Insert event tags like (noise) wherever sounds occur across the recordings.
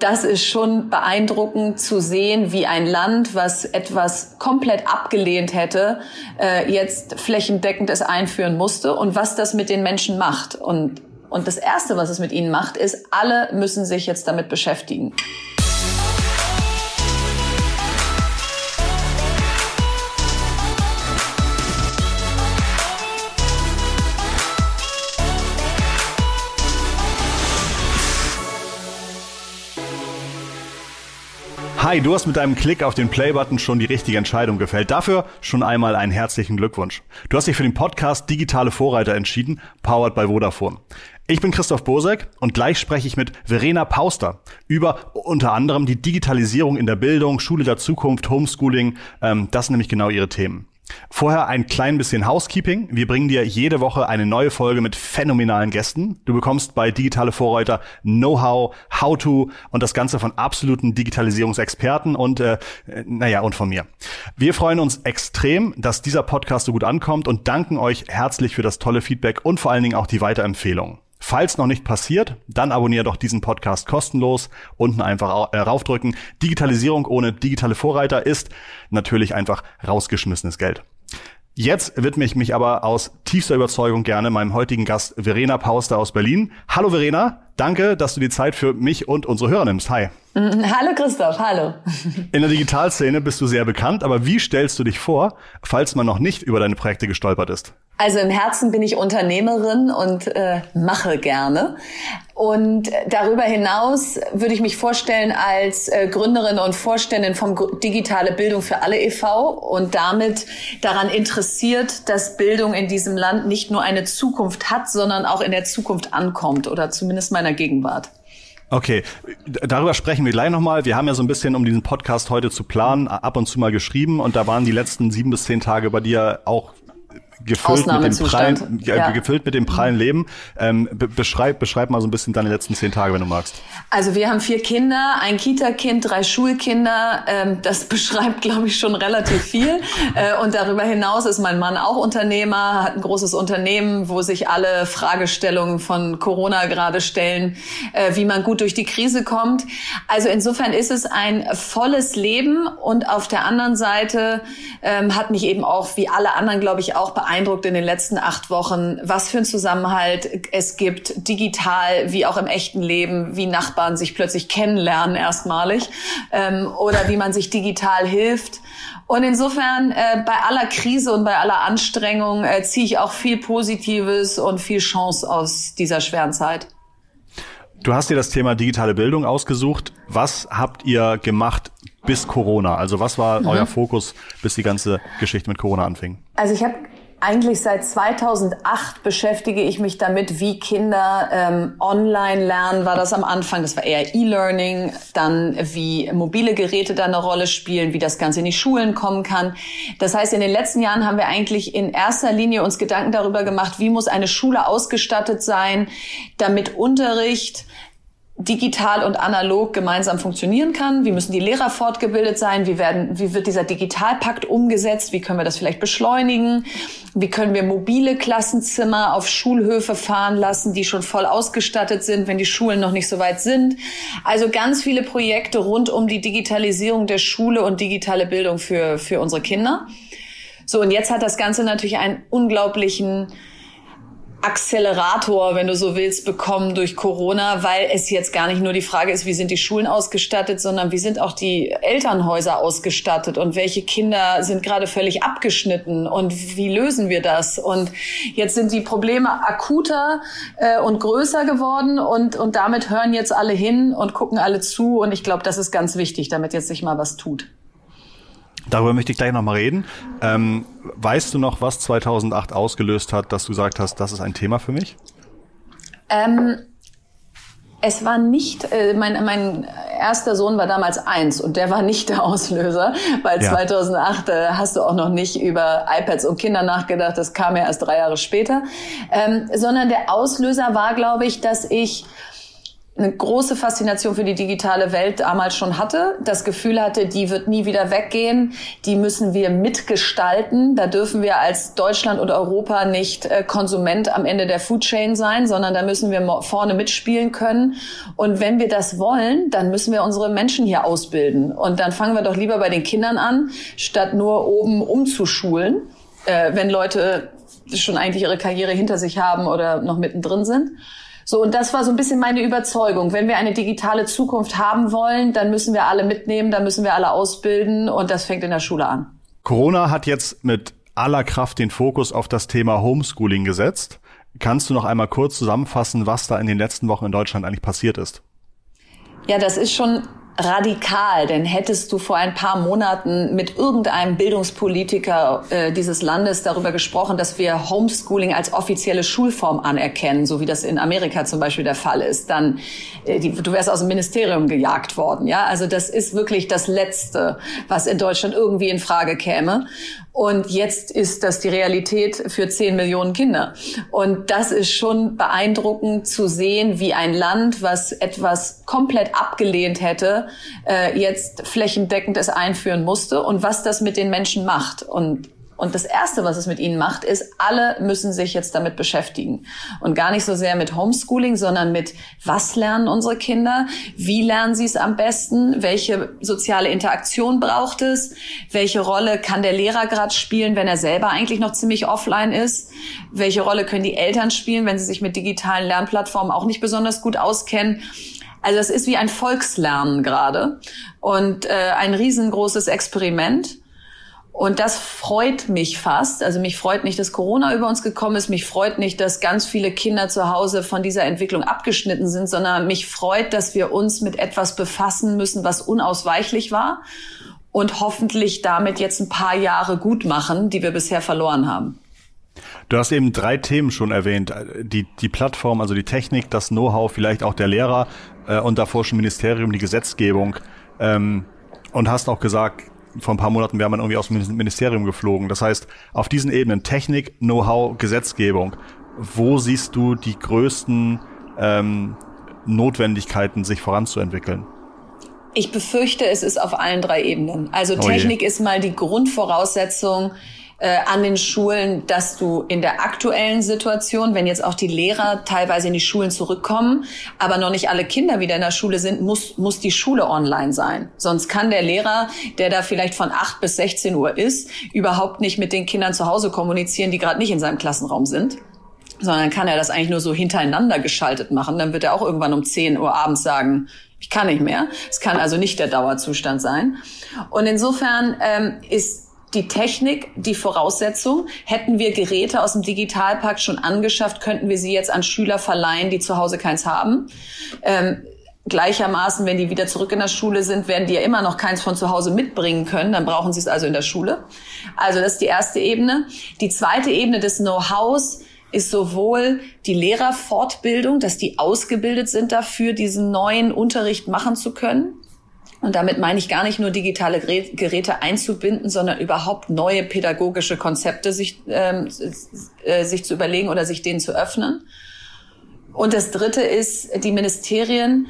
Das ist schon beeindruckend zu sehen, wie ein Land, was etwas komplett abgelehnt hätte, äh, jetzt flächendeckend es einführen musste und was das mit den Menschen macht. Und, und das Erste, was es mit ihnen macht, ist, alle müssen sich jetzt damit beschäftigen. Hi, du hast mit deinem Klick auf den Play-Button schon die richtige Entscheidung gefällt. Dafür schon einmal einen herzlichen Glückwunsch. Du hast dich für den Podcast Digitale Vorreiter entschieden, powered by Vodafone. Ich bin Christoph Bosek und gleich spreche ich mit Verena Pauster über unter anderem die Digitalisierung in der Bildung, Schule der Zukunft, Homeschooling. Ähm, das sind nämlich genau ihre Themen. Vorher ein klein bisschen Housekeeping. Wir bringen dir jede Woche eine neue Folge mit phänomenalen Gästen. Du bekommst bei Digitale Vorreiter Know-how, How-to und das Ganze von absoluten Digitalisierungsexperten und äh, naja, und von mir. Wir freuen uns extrem, dass dieser Podcast so gut ankommt und danken euch herzlich für das tolle Feedback und vor allen Dingen auch die Weiterempfehlung. Falls noch nicht passiert, dann abonniere doch diesen Podcast kostenlos. Unten einfach äh, raufdrücken. Digitalisierung ohne digitale Vorreiter ist natürlich einfach rausgeschmissenes Geld. Jetzt widme ich mich aber aus tiefster Überzeugung gerne meinem heutigen Gast Verena Pauster aus Berlin. Hallo Verena, danke, dass du die Zeit für mich und unsere Hörer nimmst. Hi. (laughs) Hallo Christoph, hallo. In der Digitalszene bist du sehr bekannt, aber wie stellst du dich vor, falls man noch nicht über deine Projekte gestolpert ist? Also im Herzen bin ich Unternehmerin und äh, mache gerne. Und darüber hinaus würde ich mich vorstellen als äh, Gründerin und Vorständin vom Digitale Bildung für alle e.V. und damit daran interessiert, dass Bildung in diesem Land nicht nur eine Zukunft hat, sondern auch in der Zukunft ankommt oder zumindest meiner Gegenwart. Okay, darüber sprechen wir gleich nochmal. Wir haben ja so ein bisschen, um diesen Podcast heute zu planen, ab und zu mal geschrieben und da waren die letzten sieben bis zehn Tage bei dir auch gefüllt mit dem prallen, ja. gefüllt mit dem prallen Leben. Ähm, beschreib, beschreib mal so ein bisschen deine letzten zehn Tage, wenn du magst. Also wir haben vier Kinder, ein Kita-Kind, drei Schulkinder. Ähm, das (laughs) beschreibt, glaube ich, schon relativ viel. äh, und darüber hinaus ist mein Mann auch Unternehmer, hat ein großes Unternehmen, wo sich alle Fragestellungen von Corona gerade stellen, äh, wie man gut durch die Krise kommt. Also insofern ist es ein volles Leben und auf der anderen Seite ähm, hat mich eben auch, wie alle anderen, glaube ich, auch beeindruckt in den letzten acht Wochen, was für ein Zusammenhalt es gibt, digital wie auch im echten Leben, wie Nachbarn sich plötzlich kennenlernen erstmalig ähm, oder wie man sich digital hilft. Und insofern, äh, bei aller Krise und bei aller Anstrengung äh, ziehe ich auch viel Positives und viel Chance aus dieser schweren Zeit. Du hast dir das Thema digitale Bildung ausgesucht. Was habt ihr gemacht bis Corona? Also was war mhm. euer Fokus, bis die ganze Geschichte mit Corona anfing? Also ich habe eigentlich seit 2008 beschäftige ich mich damit, wie Kinder ähm, online lernen. War das am Anfang? Das war eher E-Learning. Dann wie mobile Geräte da eine Rolle spielen, wie das Ganze in die Schulen kommen kann. Das heißt, in den letzten Jahren haben wir eigentlich in erster Linie uns Gedanken darüber gemacht, wie muss eine Schule ausgestattet sein, damit Unterricht digital und analog gemeinsam funktionieren kann? Wie müssen die Lehrer fortgebildet sein? Wie, werden, wie wird dieser Digitalpakt umgesetzt? Wie können wir das vielleicht beschleunigen? Wie können wir mobile Klassenzimmer auf Schulhöfe fahren lassen, die schon voll ausgestattet sind, wenn die Schulen noch nicht so weit sind? Also ganz viele Projekte rund um die Digitalisierung der Schule und digitale Bildung für, für unsere Kinder. So, und jetzt hat das Ganze natürlich einen unglaublichen Accelerator, wenn du so willst, bekommen durch Corona, weil es jetzt gar nicht nur die Frage ist, wie sind die Schulen ausgestattet, sondern wie sind auch die Elternhäuser ausgestattet und welche Kinder sind gerade völlig abgeschnitten und wie lösen wir das? Und jetzt sind die Probleme akuter äh, und größer geworden und, und damit hören jetzt alle hin und gucken alle zu und ich glaube, das ist ganz wichtig, damit jetzt sich mal was tut. Darüber möchte ich gleich nochmal reden. Ähm, weißt du noch, was 2008 ausgelöst hat, dass du gesagt hast, das ist ein Thema für mich? Ähm, es war nicht, äh, mein, mein erster Sohn war damals eins und der war nicht der Auslöser, weil ja. 2008 äh, hast du auch noch nicht über iPads und Kinder nachgedacht, das kam ja erst drei Jahre später, ähm, sondern der Auslöser war, glaube ich, dass ich eine große Faszination für die digitale Welt damals schon hatte, das Gefühl hatte, die wird nie wieder weggehen, die müssen wir mitgestalten. Da dürfen wir als Deutschland und Europa nicht äh, Konsument am Ende der Food Chain sein, sondern da müssen wir vorne mitspielen können. Und wenn wir das wollen, dann müssen wir unsere Menschen hier ausbilden. Und dann fangen wir doch lieber bei den Kindern an, statt nur oben umzuschulen, äh, wenn Leute schon eigentlich ihre Karriere hinter sich haben oder noch mittendrin sind. So, und das war so ein bisschen meine Überzeugung. Wenn wir eine digitale Zukunft haben wollen, dann müssen wir alle mitnehmen, dann müssen wir alle ausbilden und das fängt in der Schule an. Corona hat jetzt mit aller Kraft den Fokus auf das Thema Homeschooling gesetzt. Kannst du noch einmal kurz zusammenfassen, was da in den letzten Wochen in Deutschland eigentlich passiert ist? Ja, das ist schon radikal, denn hättest du vor ein paar Monaten mit irgendeinem Bildungspolitiker äh, dieses Landes darüber gesprochen, dass wir Homeschooling als offizielle Schulform anerkennen, so wie das in Amerika zum Beispiel der Fall ist, dann äh, die, du wärst aus dem Ministerium gejagt worden. Ja, also das ist wirklich das Letzte, was in Deutschland irgendwie in Frage käme. Und jetzt ist das die Realität für zehn Millionen Kinder. Und das ist schon beeindruckend zu sehen, wie ein Land, was etwas komplett abgelehnt hätte, äh, jetzt flächendeckend es einführen musste und was das mit den Menschen macht. Und und das Erste, was es mit ihnen macht, ist, alle müssen sich jetzt damit beschäftigen. Und gar nicht so sehr mit Homeschooling, sondern mit, was lernen unsere Kinder? Wie lernen sie es am besten? Welche soziale Interaktion braucht es? Welche Rolle kann der Lehrer gerade spielen, wenn er selber eigentlich noch ziemlich offline ist? Welche Rolle können die Eltern spielen, wenn sie sich mit digitalen Lernplattformen auch nicht besonders gut auskennen? Also es ist wie ein Volkslernen gerade und äh, ein riesengroßes Experiment. Und das freut mich fast. Also mich freut nicht, dass Corona über uns gekommen ist. Mich freut nicht, dass ganz viele Kinder zu Hause von dieser Entwicklung abgeschnitten sind, sondern mich freut, dass wir uns mit etwas befassen müssen, was unausweichlich war und hoffentlich damit jetzt ein paar Jahre gut machen, die wir bisher verloren haben. Du hast eben drei Themen schon erwähnt. Die, die Plattform, also die Technik, das Know-how, vielleicht auch der Lehrer äh, und davor schon Ministerium, die Gesetzgebung. Ähm, und hast auch gesagt, vor ein paar Monaten wäre man irgendwie aus dem Ministerium geflogen. Das heißt, auf diesen Ebenen Technik, Know-how, Gesetzgebung, wo siehst du die größten ähm, Notwendigkeiten, sich voranzuentwickeln? Ich befürchte, es ist auf allen drei Ebenen. Also oh Technik ist mal die Grundvoraussetzung, äh, an den Schulen, dass du in der aktuellen Situation, wenn jetzt auch die Lehrer teilweise in die Schulen zurückkommen, aber noch nicht alle Kinder wieder in der Schule sind, muss, muss die Schule online sein. Sonst kann der Lehrer, der da vielleicht von 8 bis 16 Uhr ist, überhaupt nicht mit den Kindern zu Hause kommunizieren, die gerade nicht in seinem Klassenraum sind sondern kann er das eigentlich nur so hintereinander geschaltet machen. Dann wird er auch irgendwann um 10 Uhr abends sagen, ich kann nicht mehr. Es kann also nicht der Dauerzustand sein. Und insofern ähm, ist die Technik die Voraussetzung. Hätten wir Geräte aus dem Digitalpakt schon angeschafft, könnten wir sie jetzt an Schüler verleihen, die zu Hause keins haben. Ähm, gleichermaßen, wenn die wieder zurück in der Schule sind, werden die ja immer noch keins von zu Hause mitbringen können. Dann brauchen sie es also in der Schule. Also das ist die erste Ebene. Die zweite Ebene des Know-hows ist sowohl die Lehrerfortbildung, dass die ausgebildet sind dafür, diesen neuen Unterricht machen zu können. Und damit meine ich gar nicht nur digitale Geräte einzubinden, sondern überhaupt neue pädagogische Konzepte sich, ähm, äh, sich zu überlegen oder sich denen zu öffnen. Und das Dritte ist die Ministerien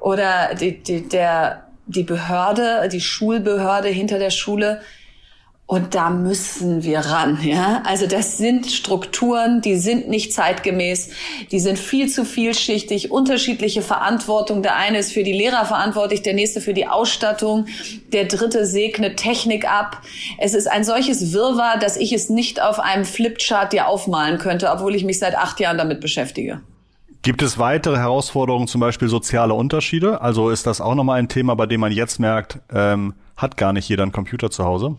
oder die, die, der, die Behörde, die Schulbehörde hinter der Schule und da müssen wir ran, ja. Also das sind Strukturen, die sind nicht zeitgemäß, die sind viel zu vielschichtig, unterschiedliche Verantwortung. Der eine ist für die Lehrer verantwortlich, der nächste für die Ausstattung, der dritte segnet Technik ab. Es ist ein solches Wirrwarr, dass ich es nicht auf einem Flipchart dir aufmalen könnte, obwohl ich mich seit acht Jahren damit beschäftige. Gibt es weitere Herausforderungen, zum Beispiel soziale Unterschiede? Also ist das auch nochmal ein Thema, bei dem man jetzt merkt, ähm, hat gar nicht jeder einen Computer zu Hause?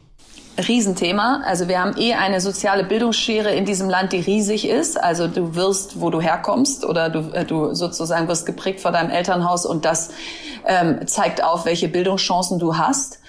Riesenthema. Also wir haben eh eine soziale Bildungsschere in diesem Land, die riesig ist. Also du wirst, wo du herkommst oder du, äh, du sozusagen wirst geprägt vor deinem Elternhaus und das ähm, zeigt auf, welche Bildungschancen du hast.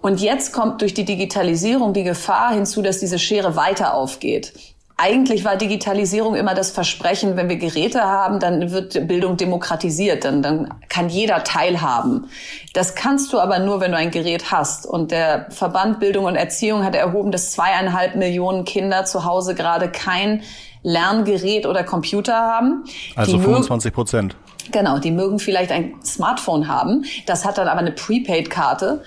Und jetzt kommt durch die Digitalisierung die Gefahr hinzu, dass diese Schere weiter aufgeht. Eigentlich war Digitalisierung immer das Versprechen, wenn wir Geräte haben, dann wird Bildung demokratisiert, dann, dann kann jeder teilhaben. Das kannst du aber nur, wenn du ein Gerät hast. Und der Verband Bildung und Erziehung hat erhoben, dass zweieinhalb Millionen Kinder zu Hause gerade kein Lerngerät oder Computer haben. Also 25 Prozent. Genau, die mögen vielleicht ein Smartphone haben, das hat dann aber eine Prepaid-Karte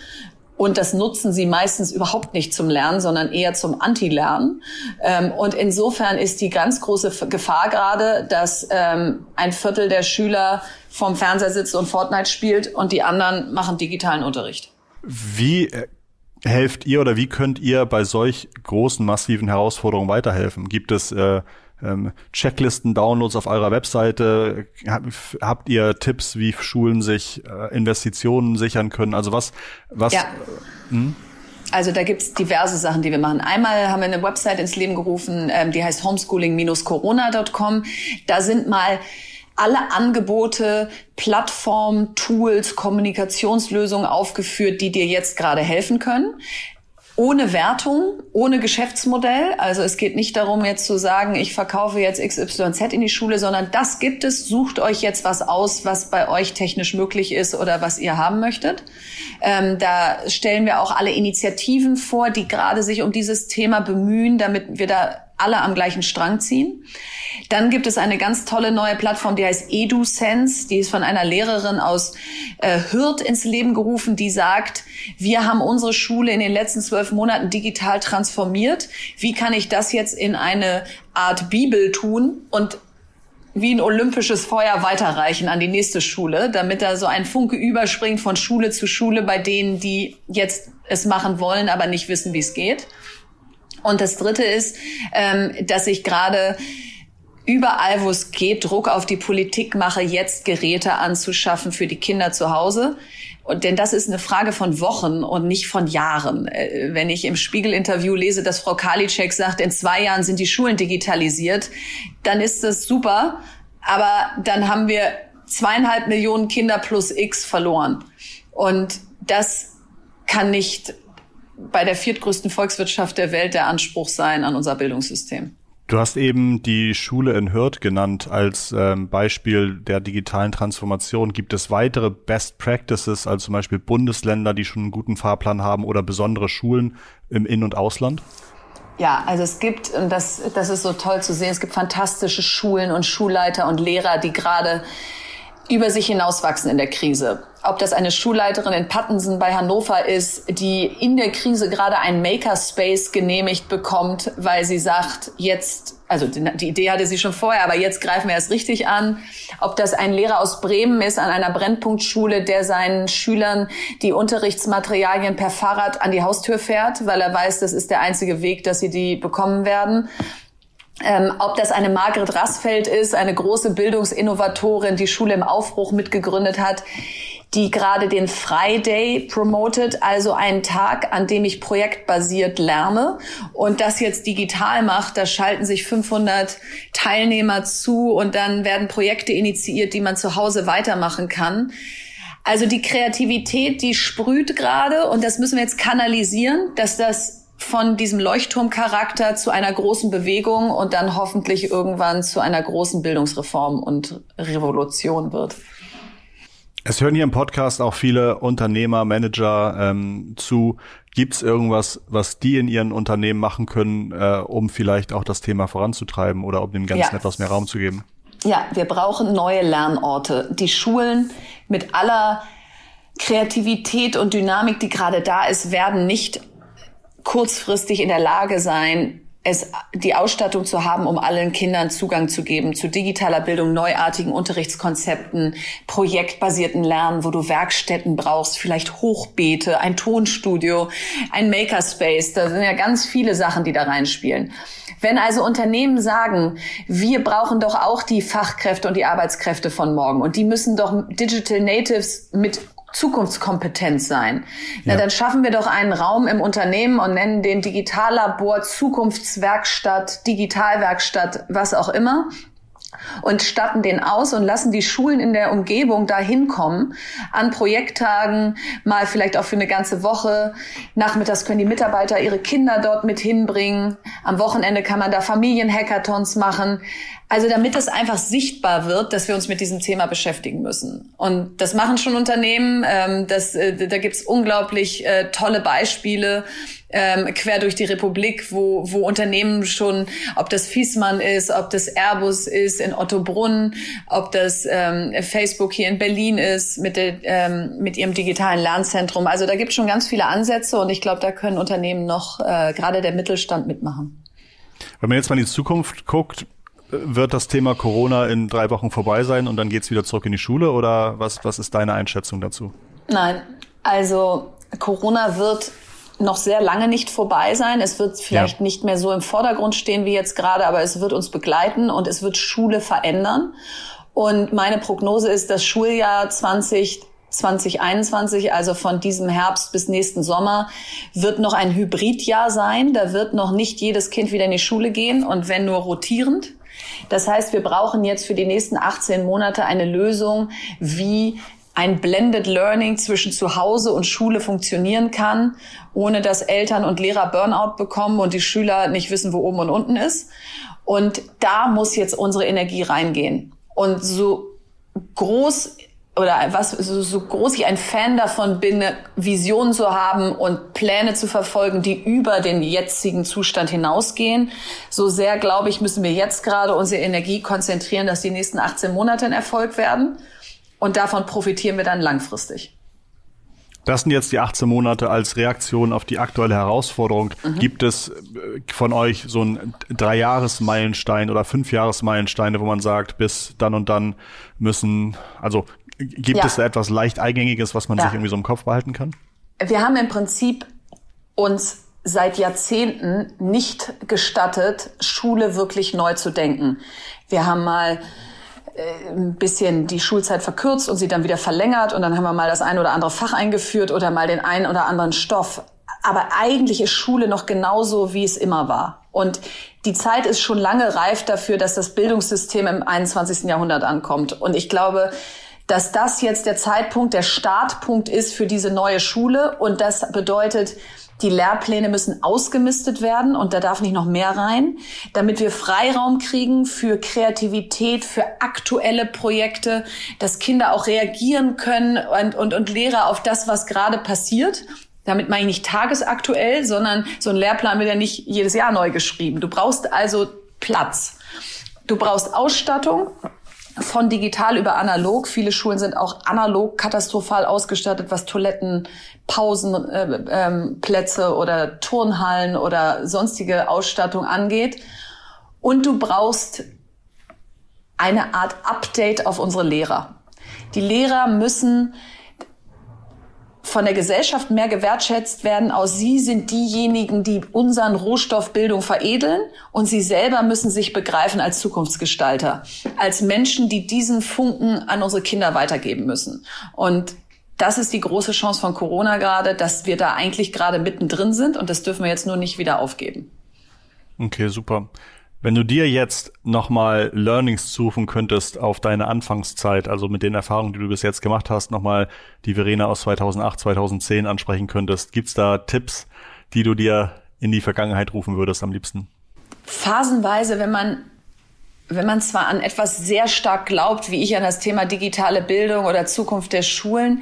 und das nutzen sie meistens überhaupt nicht zum Lernen, sondern eher zum Anti-Lernen. Ähm, und insofern ist die ganz große Gefahr gerade, dass ähm, ein Viertel der Schüler vorm Fernseher sitzt und Fortnite spielt und die anderen machen digitalen Unterricht. Wie äh, helft ihr oder wie könnt ihr bei solch großen, massiven Herausforderungen weiterhelfen? Gibt es äh, ähm, Checklisten, Downloads auf eurer Webseite? Habt ihr Tipps, wie Schulen sich äh, Investitionen sichern können? Also was, was? Ja. Hm? Also da gibt's diverse Sachen, die wir machen. Einmal haben wir eine Website ins Leben gerufen, ähm, die heißt homeschooling-corona.com. Da sind mal alle Angebote, Plattformen, Tools, Kommunikationslösungen aufgeführt, die dir jetzt gerade helfen können ohne Wertung, ohne Geschäftsmodell. Also es geht nicht darum, jetzt zu sagen, ich verkaufe jetzt XYZ in die Schule, sondern das gibt es. Sucht euch jetzt was aus, was bei euch technisch möglich ist oder was ihr haben möchtet. Ähm, da stellen wir auch alle Initiativen vor, die gerade sich um dieses Thema bemühen, damit wir da alle am gleichen Strang ziehen. Dann gibt es eine ganz tolle neue Plattform, die heißt EduSense. Die ist von einer Lehrerin aus äh, Hürth ins Leben gerufen, die sagt, wir haben unsere Schule in den letzten zwölf Monaten digital transformiert. Wie kann ich das jetzt in eine Art Bibel tun und wie ein olympisches Feuer weiterreichen an die nächste Schule, damit da so ein Funke überspringt von Schule zu Schule bei denen, die jetzt es machen wollen, aber nicht wissen, wie es geht. Und das Dritte ist, ähm, dass ich gerade überall, wo es geht, Druck auf die Politik mache, jetzt Geräte anzuschaffen für die Kinder zu Hause. Und, denn das ist eine Frage von Wochen und nicht von Jahren. Äh, wenn ich im Spiegel-Interview lese, dass Frau Karliczek sagt, in zwei Jahren sind die Schulen digitalisiert, dann ist das super. Aber dann haben wir zweieinhalb Millionen Kinder plus X verloren. Und das kann nicht bei der viertgrößten Volkswirtschaft der Welt der Anspruch sein an unser Bildungssystem. Du hast eben die Schule in Hürth genannt als ähm, Beispiel der digitalen Transformation. Gibt es weitere Best Practices, also zum Beispiel Bundesländer, die schon einen guten Fahrplan haben oder besondere Schulen im In- und Ausland? Ja, also es gibt, und das, das ist so toll zu sehen, es gibt fantastische Schulen und Schulleiter und Lehrer, die gerade über sich hinauswachsen in der Krise. Ob das eine Schulleiterin in Pattensen bei Hannover ist, die in der Krise gerade einen Makerspace genehmigt bekommt, weil sie sagt, jetzt also die Idee hatte sie schon vorher, aber jetzt greifen wir erst richtig an. Ob das ein Lehrer aus Bremen ist an einer Brennpunktschule, der seinen Schülern die Unterrichtsmaterialien per Fahrrad an die Haustür fährt, weil er weiß, das ist der einzige Weg, dass sie die bekommen werden. Ähm, ob das eine Margret Rassfeld ist, eine große Bildungsinnovatorin, die Schule im Aufbruch mitgegründet hat, die gerade den Friday promotet, also einen Tag, an dem ich projektbasiert lerne und das jetzt digital macht. Da schalten sich 500 Teilnehmer zu und dann werden Projekte initiiert, die man zu Hause weitermachen kann. Also die Kreativität, die sprüht gerade und das müssen wir jetzt kanalisieren, dass das von diesem Leuchtturmcharakter zu einer großen Bewegung und dann hoffentlich irgendwann zu einer großen Bildungsreform und Revolution wird. Es hören hier im Podcast auch viele Unternehmer, Manager ähm, zu. Gibt es irgendwas, was die in ihren Unternehmen machen können, äh, um vielleicht auch das Thema voranzutreiben oder um dem Ganzen ja. etwas mehr Raum zu geben? Ja, wir brauchen neue Lernorte. Die Schulen mit aller Kreativität und Dynamik, die gerade da ist, werden nicht kurzfristig in der Lage sein, es, die Ausstattung zu haben, um allen Kindern Zugang zu geben zu digitaler Bildung, neuartigen Unterrichtskonzepten, projektbasierten Lernen, wo du Werkstätten brauchst, vielleicht Hochbeete, ein Tonstudio, ein Makerspace. Da sind ja ganz viele Sachen, die da reinspielen. Wenn also Unternehmen sagen, wir brauchen doch auch die Fachkräfte und die Arbeitskräfte von morgen und die müssen doch Digital Natives mit Zukunftskompetenz sein. Na, ja. dann schaffen wir doch einen Raum im Unternehmen und nennen den Digitallabor, Zukunftswerkstatt, Digitalwerkstatt, was auch immer und statten den aus und lassen die Schulen in der Umgebung da hinkommen an Projekttagen, mal vielleicht auch für eine ganze Woche. Nachmittags können die Mitarbeiter ihre Kinder dort mit hinbringen. Am Wochenende kann man da Familienhackathons machen. Also damit es einfach sichtbar wird, dass wir uns mit diesem Thema beschäftigen müssen. Und das machen schon Unternehmen. Ähm, das, äh, da gibt's unglaublich äh, tolle Beispiele. Ähm, quer durch die Republik, wo, wo Unternehmen schon, ob das Fiesmann ist, ob das Airbus ist in Ottobrunn, ob das ähm, Facebook hier in Berlin ist mit, der, ähm, mit ihrem digitalen Lernzentrum. Also da gibt es schon ganz viele Ansätze und ich glaube, da können Unternehmen noch, äh, gerade der Mittelstand, mitmachen. Wenn man jetzt mal in die Zukunft guckt, wird das Thema Corona in drei Wochen vorbei sein und dann geht's wieder zurück in die Schule oder was, was ist deine Einschätzung dazu? Nein, also Corona wird noch sehr lange nicht vorbei sein. Es wird vielleicht ja. nicht mehr so im Vordergrund stehen wie jetzt gerade, aber es wird uns begleiten und es wird Schule verändern. Und meine Prognose ist, das Schuljahr 20 2021, also von diesem Herbst bis nächsten Sommer, wird noch ein Hybridjahr sein. Da wird noch nicht jedes Kind wieder in die Schule gehen und wenn nur rotierend. Das heißt, wir brauchen jetzt für die nächsten 18 Monate eine Lösung, wie ein Blended Learning zwischen Zuhause und Schule funktionieren kann, ohne dass Eltern und Lehrer Burnout bekommen und die Schüler nicht wissen, wo oben und unten ist. Und da muss jetzt unsere Energie reingehen. Und so groß oder was so, so groß ich ein Fan davon bin, Visionen zu haben und Pläne zu verfolgen, die über den jetzigen Zustand hinausgehen. So sehr, glaube ich, müssen wir jetzt gerade unsere Energie konzentrieren, dass die nächsten 18 Monate ein Erfolg werden. Und davon profitieren wir dann langfristig. Das sind jetzt die 18 Monate als Reaktion auf die aktuelle Herausforderung. Mhm. Gibt es äh, von euch so ein Drei-Jahres-Meilenstein oder Fünf-Jahres-Meilensteine, wo man sagt, bis dann und dann müssen, also Gibt ja. es da etwas leicht Eingängiges, was man ja. sich irgendwie so im Kopf behalten kann? Wir haben im Prinzip uns seit Jahrzehnten nicht gestattet, Schule wirklich neu zu denken. Wir haben mal ein bisschen die Schulzeit verkürzt und sie dann wieder verlängert und dann haben wir mal das ein oder andere Fach eingeführt oder mal den einen oder anderen Stoff. Aber eigentlich ist Schule noch genauso, wie es immer war. Und die Zeit ist schon lange reif dafür, dass das Bildungssystem im 21. Jahrhundert ankommt. Und ich glaube, dass das jetzt der Zeitpunkt, der Startpunkt ist für diese neue Schule. Und das bedeutet, die Lehrpläne müssen ausgemistet werden und da darf nicht noch mehr rein, damit wir Freiraum kriegen für Kreativität, für aktuelle Projekte, dass Kinder auch reagieren können und, und, und Lehrer auf das, was gerade passiert. Damit meine ich nicht tagesaktuell, sondern so ein Lehrplan wird ja nicht jedes Jahr neu geschrieben. Du brauchst also Platz. Du brauchst Ausstattung von digital über analog. Viele Schulen sind auch analog katastrophal ausgestattet, was Toiletten, Pausenplätze äh, ähm, oder Turnhallen oder sonstige Ausstattung angeht. Und du brauchst eine Art Update auf unsere Lehrer. Die Lehrer müssen von der Gesellschaft mehr gewertschätzt werden. Aus sie sind diejenigen, die unseren Rohstoff Bildung veredeln und sie selber müssen sich begreifen als Zukunftsgestalter, als Menschen, die diesen Funken an unsere Kinder weitergeben müssen. Und das ist die große Chance von Corona gerade, dass wir da eigentlich gerade mittendrin sind und das dürfen wir jetzt nur nicht wieder aufgeben. Okay, super. Wenn du dir jetzt nochmal Learnings zurufen könntest auf deine Anfangszeit, also mit den Erfahrungen, die du bis jetzt gemacht hast, nochmal die Verena aus 2008, 2010 ansprechen könntest, gibt's da Tipps, die du dir in die Vergangenheit rufen würdest am liebsten? Phasenweise, wenn man wenn man zwar an etwas sehr stark glaubt, wie ich an das Thema digitale Bildung oder Zukunft der Schulen,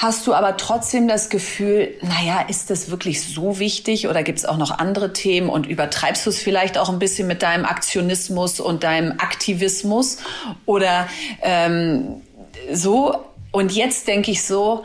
Hast du aber trotzdem das Gefühl, naja, ist das wirklich so wichtig oder gibt es auch noch andere Themen und übertreibst du es vielleicht auch ein bisschen mit deinem Aktionismus und deinem Aktivismus oder ähm, so? Und jetzt denke ich so,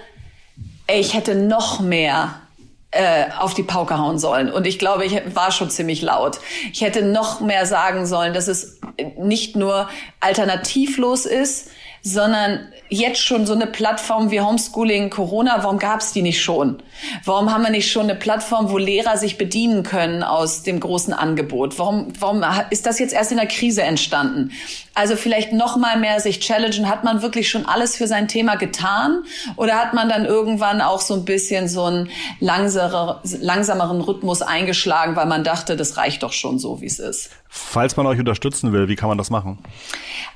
ey, ich hätte noch mehr äh, auf die Pauke hauen sollen. Und ich glaube, ich war schon ziemlich laut. Ich hätte noch mehr sagen sollen, dass es nicht nur alternativlos ist, sondern jetzt schon so eine Plattform wie Homeschooling Corona, warum gab es die nicht schon? Warum haben wir nicht schon eine Plattform, wo Lehrer sich bedienen können aus dem großen Angebot? Warum, warum ist das jetzt erst in der Krise entstanden? Also vielleicht noch mal mehr sich challengen. Hat man wirklich schon alles für sein Thema getan? Oder hat man dann irgendwann auch so ein bisschen so einen langsamer, langsameren Rhythmus eingeschlagen, weil man dachte, das reicht doch schon so, wie es ist? Falls man euch unterstützen will, wie kann man das machen?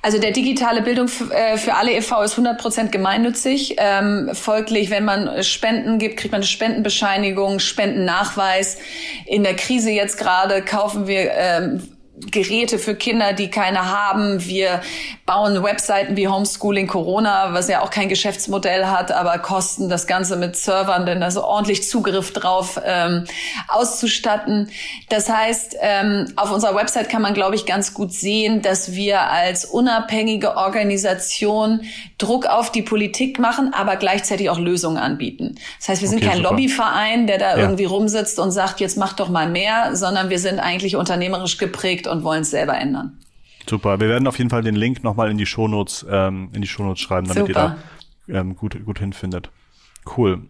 Also der digitale Bildung äh, für alle e.V. ist 100 Prozent gemeinnützig. Ähm, folglich, wenn man Spenden gibt, kriegt man eine Spendenbescheinigung, Spendennachweis. In der Krise jetzt gerade kaufen wir ähm, Geräte für Kinder, die keine haben. Wir bauen Webseiten wie Homeschooling Corona, was ja auch kein Geschäftsmodell hat, aber kosten das Ganze mit Servern, denn da ist ordentlich Zugriff drauf ähm, auszustatten. Das heißt, ähm, auf unserer Website kann man, glaube ich, ganz gut sehen, dass wir als unabhängige Organisation Druck auf die Politik machen, aber gleichzeitig auch Lösungen anbieten. Das heißt, wir sind okay, kein super. Lobbyverein, der da ja. irgendwie rumsitzt und sagt, jetzt mach doch mal mehr, sondern wir sind eigentlich unternehmerisch geprägt und wollen es selber ändern. Super. Wir werden auf jeden Fall den Link nochmal in die Shownotes, ähm, in die Shownotes schreiben, damit Super. ihr da ähm, gut, gut hinfindet. Cool.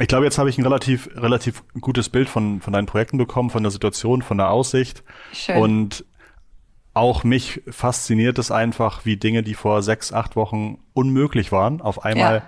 Ich glaube, jetzt habe ich ein relativ, relativ gutes Bild von, von deinen Projekten bekommen, von der Situation, von der Aussicht. Schön. Und auch mich fasziniert es einfach, wie Dinge, die vor sechs, acht Wochen unmöglich waren, auf einmal ja.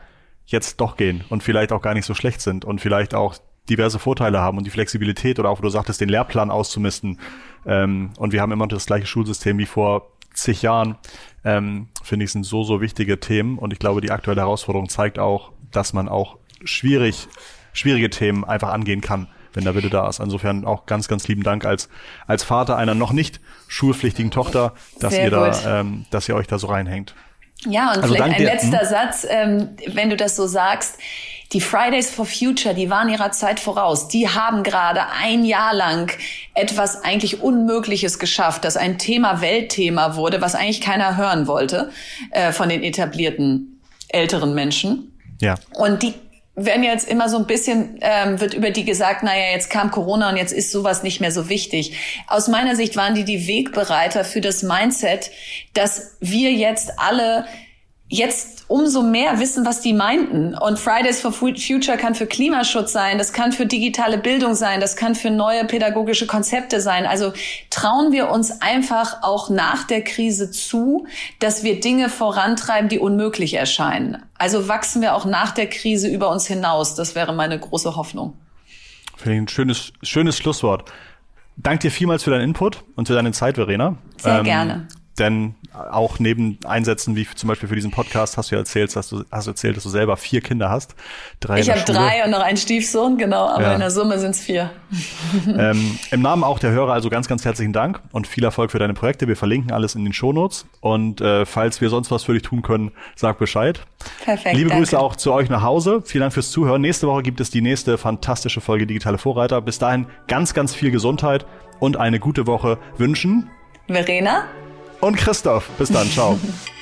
jetzt doch gehen und vielleicht auch gar nicht so schlecht sind und vielleicht auch diverse Vorteile haben und die Flexibilität oder auch, wo du sagtest, den Lehrplan auszumisten. Ähm, und wir haben immer das gleiche Schulsystem wie vor zig Jahren. Ähm, finde ich, sind so, so wichtige Themen. Und ich glaube, die aktuelle Herausforderung zeigt auch, dass man auch schwierig, schwierige Themen einfach angehen kann, wenn der Wille da ist. Insofern auch ganz, ganz lieben Dank als, als Vater einer noch nicht schulpflichtigen Tochter, dass Sehr ihr da, ähm, dass ihr euch da so reinhängt. Ja, und also vielleicht ein letzter hm? Satz, ähm, wenn du das so sagst. Die Fridays for Future, die waren ihrer Zeit voraus. Die haben gerade ein Jahr lang etwas eigentlich Unmögliches geschafft, dass ein Thema Weltthema wurde, was eigentlich keiner hören wollte äh, von den etablierten älteren Menschen. Ja. Und die werden jetzt immer so ein bisschen, ähm, wird über die gesagt, naja, jetzt kam Corona und jetzt ist sowas nicht mehr so wichtig. Aus meiner Sicht waren die die Wegbereiter für das Mindset, dass wir jetzt alle jetzt umso mehr wissen, was die meinten. Und Fridays for Future kann für Klimaschutz sein, das kann für digitale Bildung sein, das kann für neue pädagogische Konzepte sein. Also trauen wir uns einfach auch nach der Krise zu, dass wir Dinge vorantreiben, die unmöglich erscheinen. Also wachsen wir auch nach der Krise über uns hinaus. Das wäre meine große Hoffnung. Finde ich ein schönes, schönes Schlusswort. Dank dir vielmals für deinen Input und für deine Zeit, Verena. Sehr ähm, gerne. Denn auch neben Einsätzen wie zum Beispiel für diesen Podcast hast du ja erzählt, dass du hast erzählt, dass du selber vier Kinder hast. Drei ich habe drei und noch einen Stiefsohn, genau, aber ja. in der Summe sind es vier. (laughs) Ähm, Im Namen auch der Hörer also ganz, ganz herzlichen Dank und viel Erfolg für deine Projekte. Wir verlinken alles in den Shownotes und äh, falls wir sonst was für dich tun können, sag Bescheid. Perfekt. Liebe danke. Grüße auch zu euch nach Hause. Vielen Dank fürs Zuhören. Nächste Woche gibt es die nächste fantastische Folge Digitale Vorreiter. Bis dahin ganz, ganz viel Gesundheit und eine gute Woche wünschen. Verena und Christoph. Bis dann, ciao. (laughs)